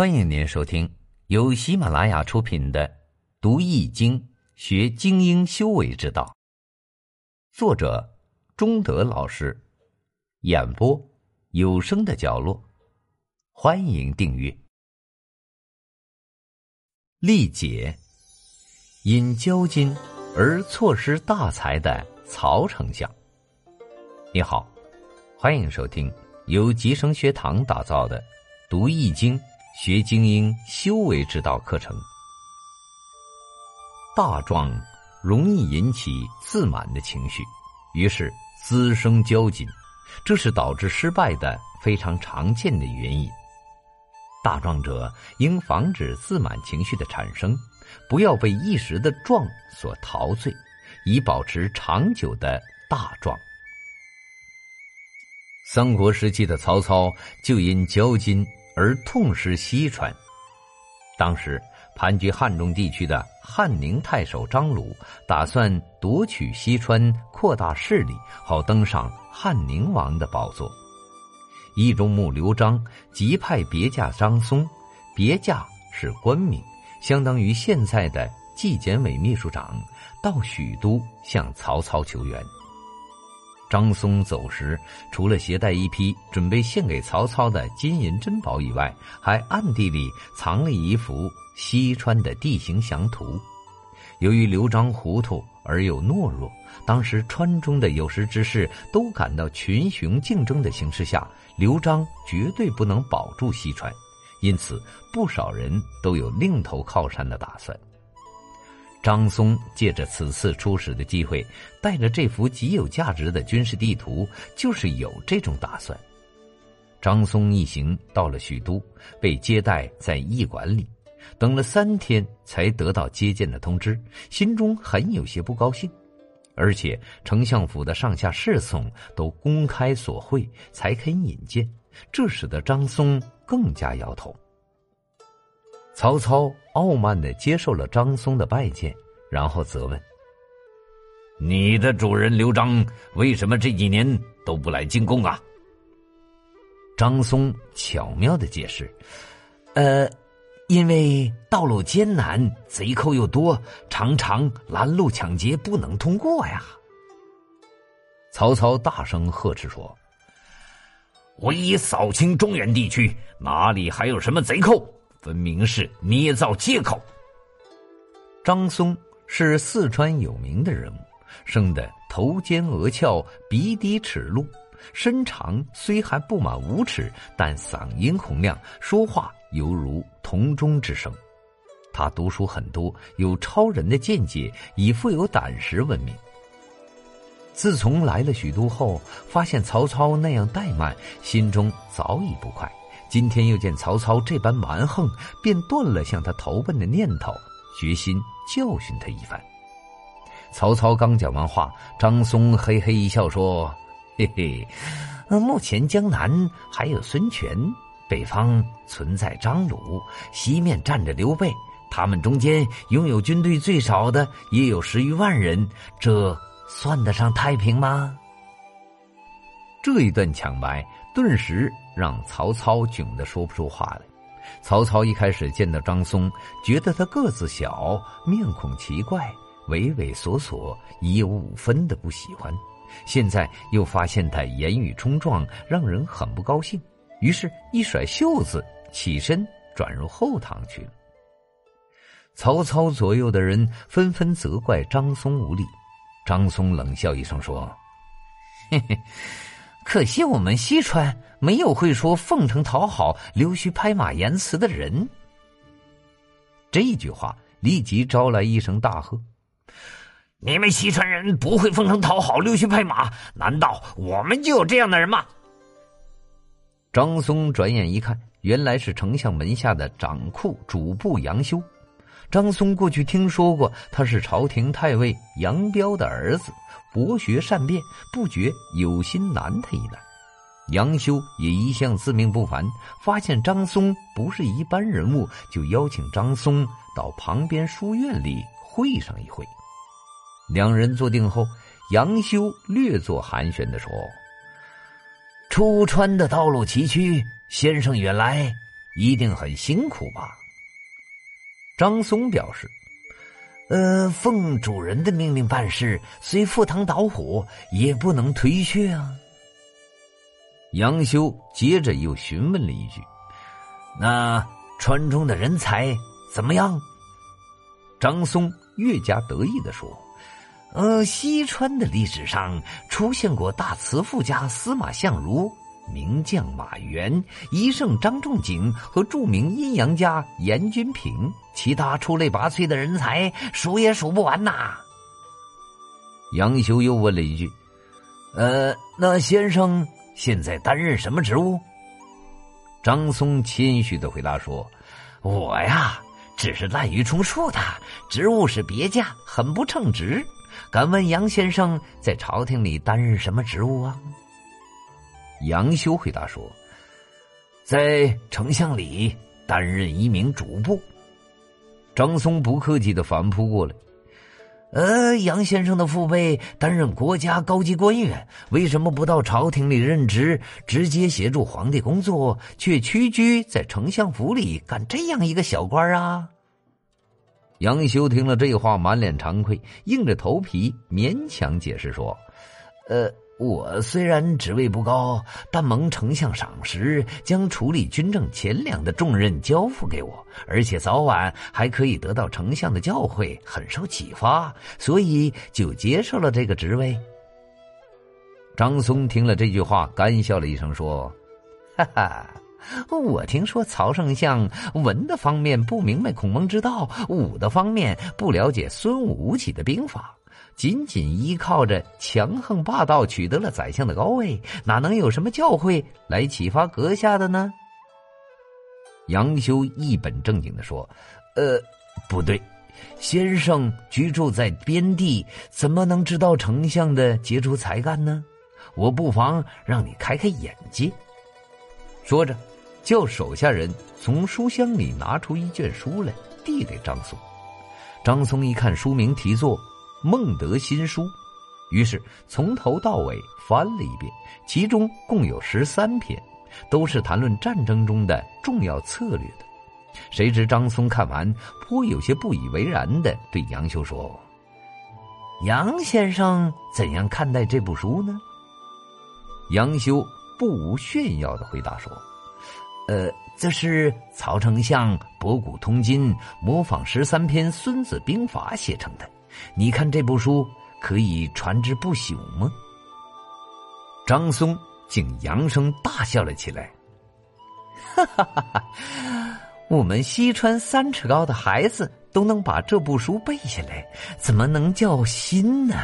欢迎您收听由喜马拉雅出品的《读易经学精英修为之道》，作者中德老师，演播有声的角落。欢迎订阅。历解因交金而错失大财的曹丞相。你好，欢迎收听由吉生学堂打造的《读易经》。学精英修为之道课程，大壮容易引起自满的情绪，于是滋生骄矜，这是导致失败的非常常见的原因。大壮者应防止自满情绪的产生，不要被一时的壮所陶醉，以保持长久的大壮。三国时期的曹操就因骄矜。而痛失西川。当时盘踞汉中地区的汉宁太守张鲁打算夺取西川，扩大势力，好登上汉宁王的宝座。义中牧刘璋急派别驾张松，别驾是官名，相当于现在的纪检委秘书长，到许都向曹操求援。张松走时，除了携带一批准备献给曹操的金银珍宝以外，还暗地里藏了一幅西川的地形详图。由于刘璋糊涂而又懦弱，当时川中的有识之士都感到群雄竞争的形势下，刘璋绝对不能保住西川，因此不少人都有另投靠山的打算。张松借着此次出使的机会，带着这幅极有价值的军事地图，就是有这种打算。张松一行到了许都，被接待在驿馆里，等了三天才得到接见的通知，心中很有些不高兴。而且丞相府的上下侍从都公开索贿，才肯引荐，这使得张松更加摇头。曹操傲慢的接受了张松的拜见，然后责问：“你的主人刘璋为什么这几年都不来进贡啊？”张松巧妙的解释：“呃，因为道路艰难，贼寇又多，常常拦路抢劫，不能通过呀。”曹操大声呵斥说：“我已扫清中原地区，哪里还有什么贼寇？”分明是捏造借口。张松是四川有名的人物，生得头尖额翘，鼻低齿露，身长虽还不满五尺，但嗓音洪亮，说话犹如铜钟之声。他读书很多，有超人的见解，以富有胆识闻名。自从来了许都后，发现曹操那样怠慢，心中早已不快。今天又见曹操这般蛮横，便断了向他投奔的念头，决心教训他一番。曹操刚讲完话，张松嘿嘿一笑说：“嘿嘿，目前江南还有孙权，北方存在张鲁，西面站着刘备，他们中间拥有军队最少的也有十余万人，这算得上太平吗？”这一段抢白。顿时让曹操窘得说不出话来。曹操一开始见到张松，觉得他个子小，面孔奇怪，畏畏缩缩，已有五分的不喜欢。现在又发现他言语冲撞，让人很不高兴。于是，一甩袖子，起身转入后堂去了。曹操左右的人纷纷责怪张松无礼。张松冷笑一声说：“嘿嘿。”可惜我们西川没有会说奉承讨好、溜须拍马言辞的人。这一句话立即招来一声大喝：“你们西川人不会奉承讨好、溜须拍马？难道我们就有这样的人吗？”张松转眼一看，原来是丞相门下的掌库主簿杨修。张松过去听说过，他是朝廷太尉杨彪的儿子。博学善辩，不觉有心难他一难。杨修也一向自命不凡，发现张松不是一般人物，就邀请张松到旁边书院里会上一会。两人坐定后，杨修略作寒暄的说：“出川的道路崎岖，先生远来一定很辛苦吧？张松表示：“呃，奉主人的命令办事，虽赴汤蹈火，也不能推却啊。”杨修接着又询问了一句：“那川中的人才怎么样？”张松越加得意的说：“呃，西川的历史上出现过大慈父家司马相如、名将马援、医圣张仲景和著名阴阳家严君平，其他出类拔萃的人才数也数不完呐。”杨修又问了一句：“呃，那先生？”现在担任什么职务？张松谦虚的回答说：“我呀，只是滥竽充数的，职务是别家，很不称职。敢问杨先生在朝廷里担任什么职务啊？”杨修回答说：“在丞相里担任一名主簿。”张松不客气的反扑过来。呃，杨先生的父辈担任国家高级官员，为什么不到朝廷里任职，直接协助皇帝工作，却屈居在丞相府里干这样一个小官啊？杨修听了这话，满脸惭愧，硬着头皮勉强解释说：“呃。”我虽然职位不高，但蒙丞相赏识，将处理军政钱粮的重任交付给我，而且早晚还可以得到丞相的教诲，很受启发，所以就接受了这个职位。张松听了这句话，干笑了一声，说：“哈哈，我听说曹丞相文的方面不明白孔孟之道，武的方面不了解孙武吴起的兵法。”仅仅依靠着强横霸道取得了宰相的高位，哪能有什么教诲来启发阁下的呢？杨修一本正经的说：“呃，不对，先生居住在边地，怎么能知道丞相的杰出才干呢？我不妨让你开开眼界。”说着，叫手下人从书箱里拿出一卷书来，递给张松。张松一看书名题作。孟德新书，于是从头到尾翻了一遍，其中共有十三篇，都是谈论战争中的重要策略的。谁知张松看完，颇有些不以为然的对杨修说：“杨先生怎样看待这部书呢？”杨修不无炫耀的回答说：“呃，这是曹丞相博古通今，模仿十三篇《孙子兵法》写成的。”你看这部书可以传之不朽吗？张松竟扬声大笑了起来，哈哈哈哈！我们西川三尺高的孩子都能把这部书背下来，怎么能叫新呢？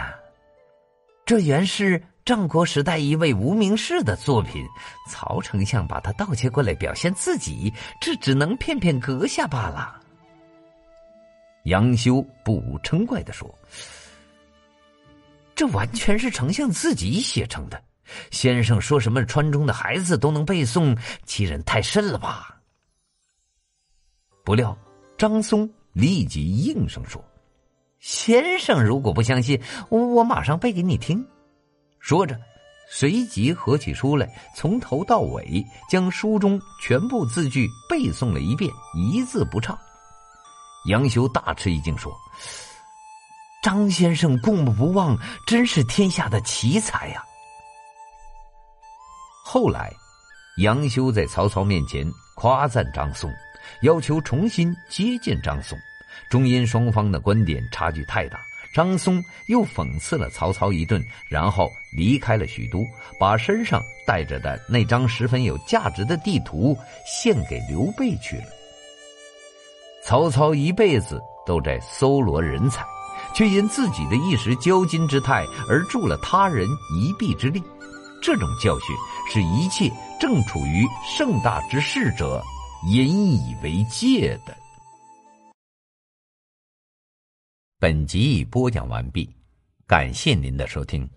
这原是战国时代一位无名氏的作品，曹丞相把他盗窃过来表现自己，这只能骗骗阁下罢了。杨修不无嗔怪的说：“这完全是丞相自己写成的。先生说什么川中的孩子都能背诵，欺人太甚了吧？”不料张松立即应声说：“先生如果不相信，我我马上背给你听。”说着，随即合起书来，从头到尾将书中全部字句背诵了一遍，一字不差。杨修大吃一惊，说：“张先生过目不忘，真是天下的奇才呀！”后来，杨修在曹操面前夸赞张松，要求重新接见张松，终因双方的观点差距太大，张松又讽刺了曹操一顿，然后离开了许都，把身上带着的那张十分有价值的地图献给刘备去了。曹操一辈子都在搜罗人才，却因自己的一时骄矜之态而助了他人一臂之力。这种教训是一切正处于盛大之势者引以为戒的。本集已播讲完毕，感谢您的收听。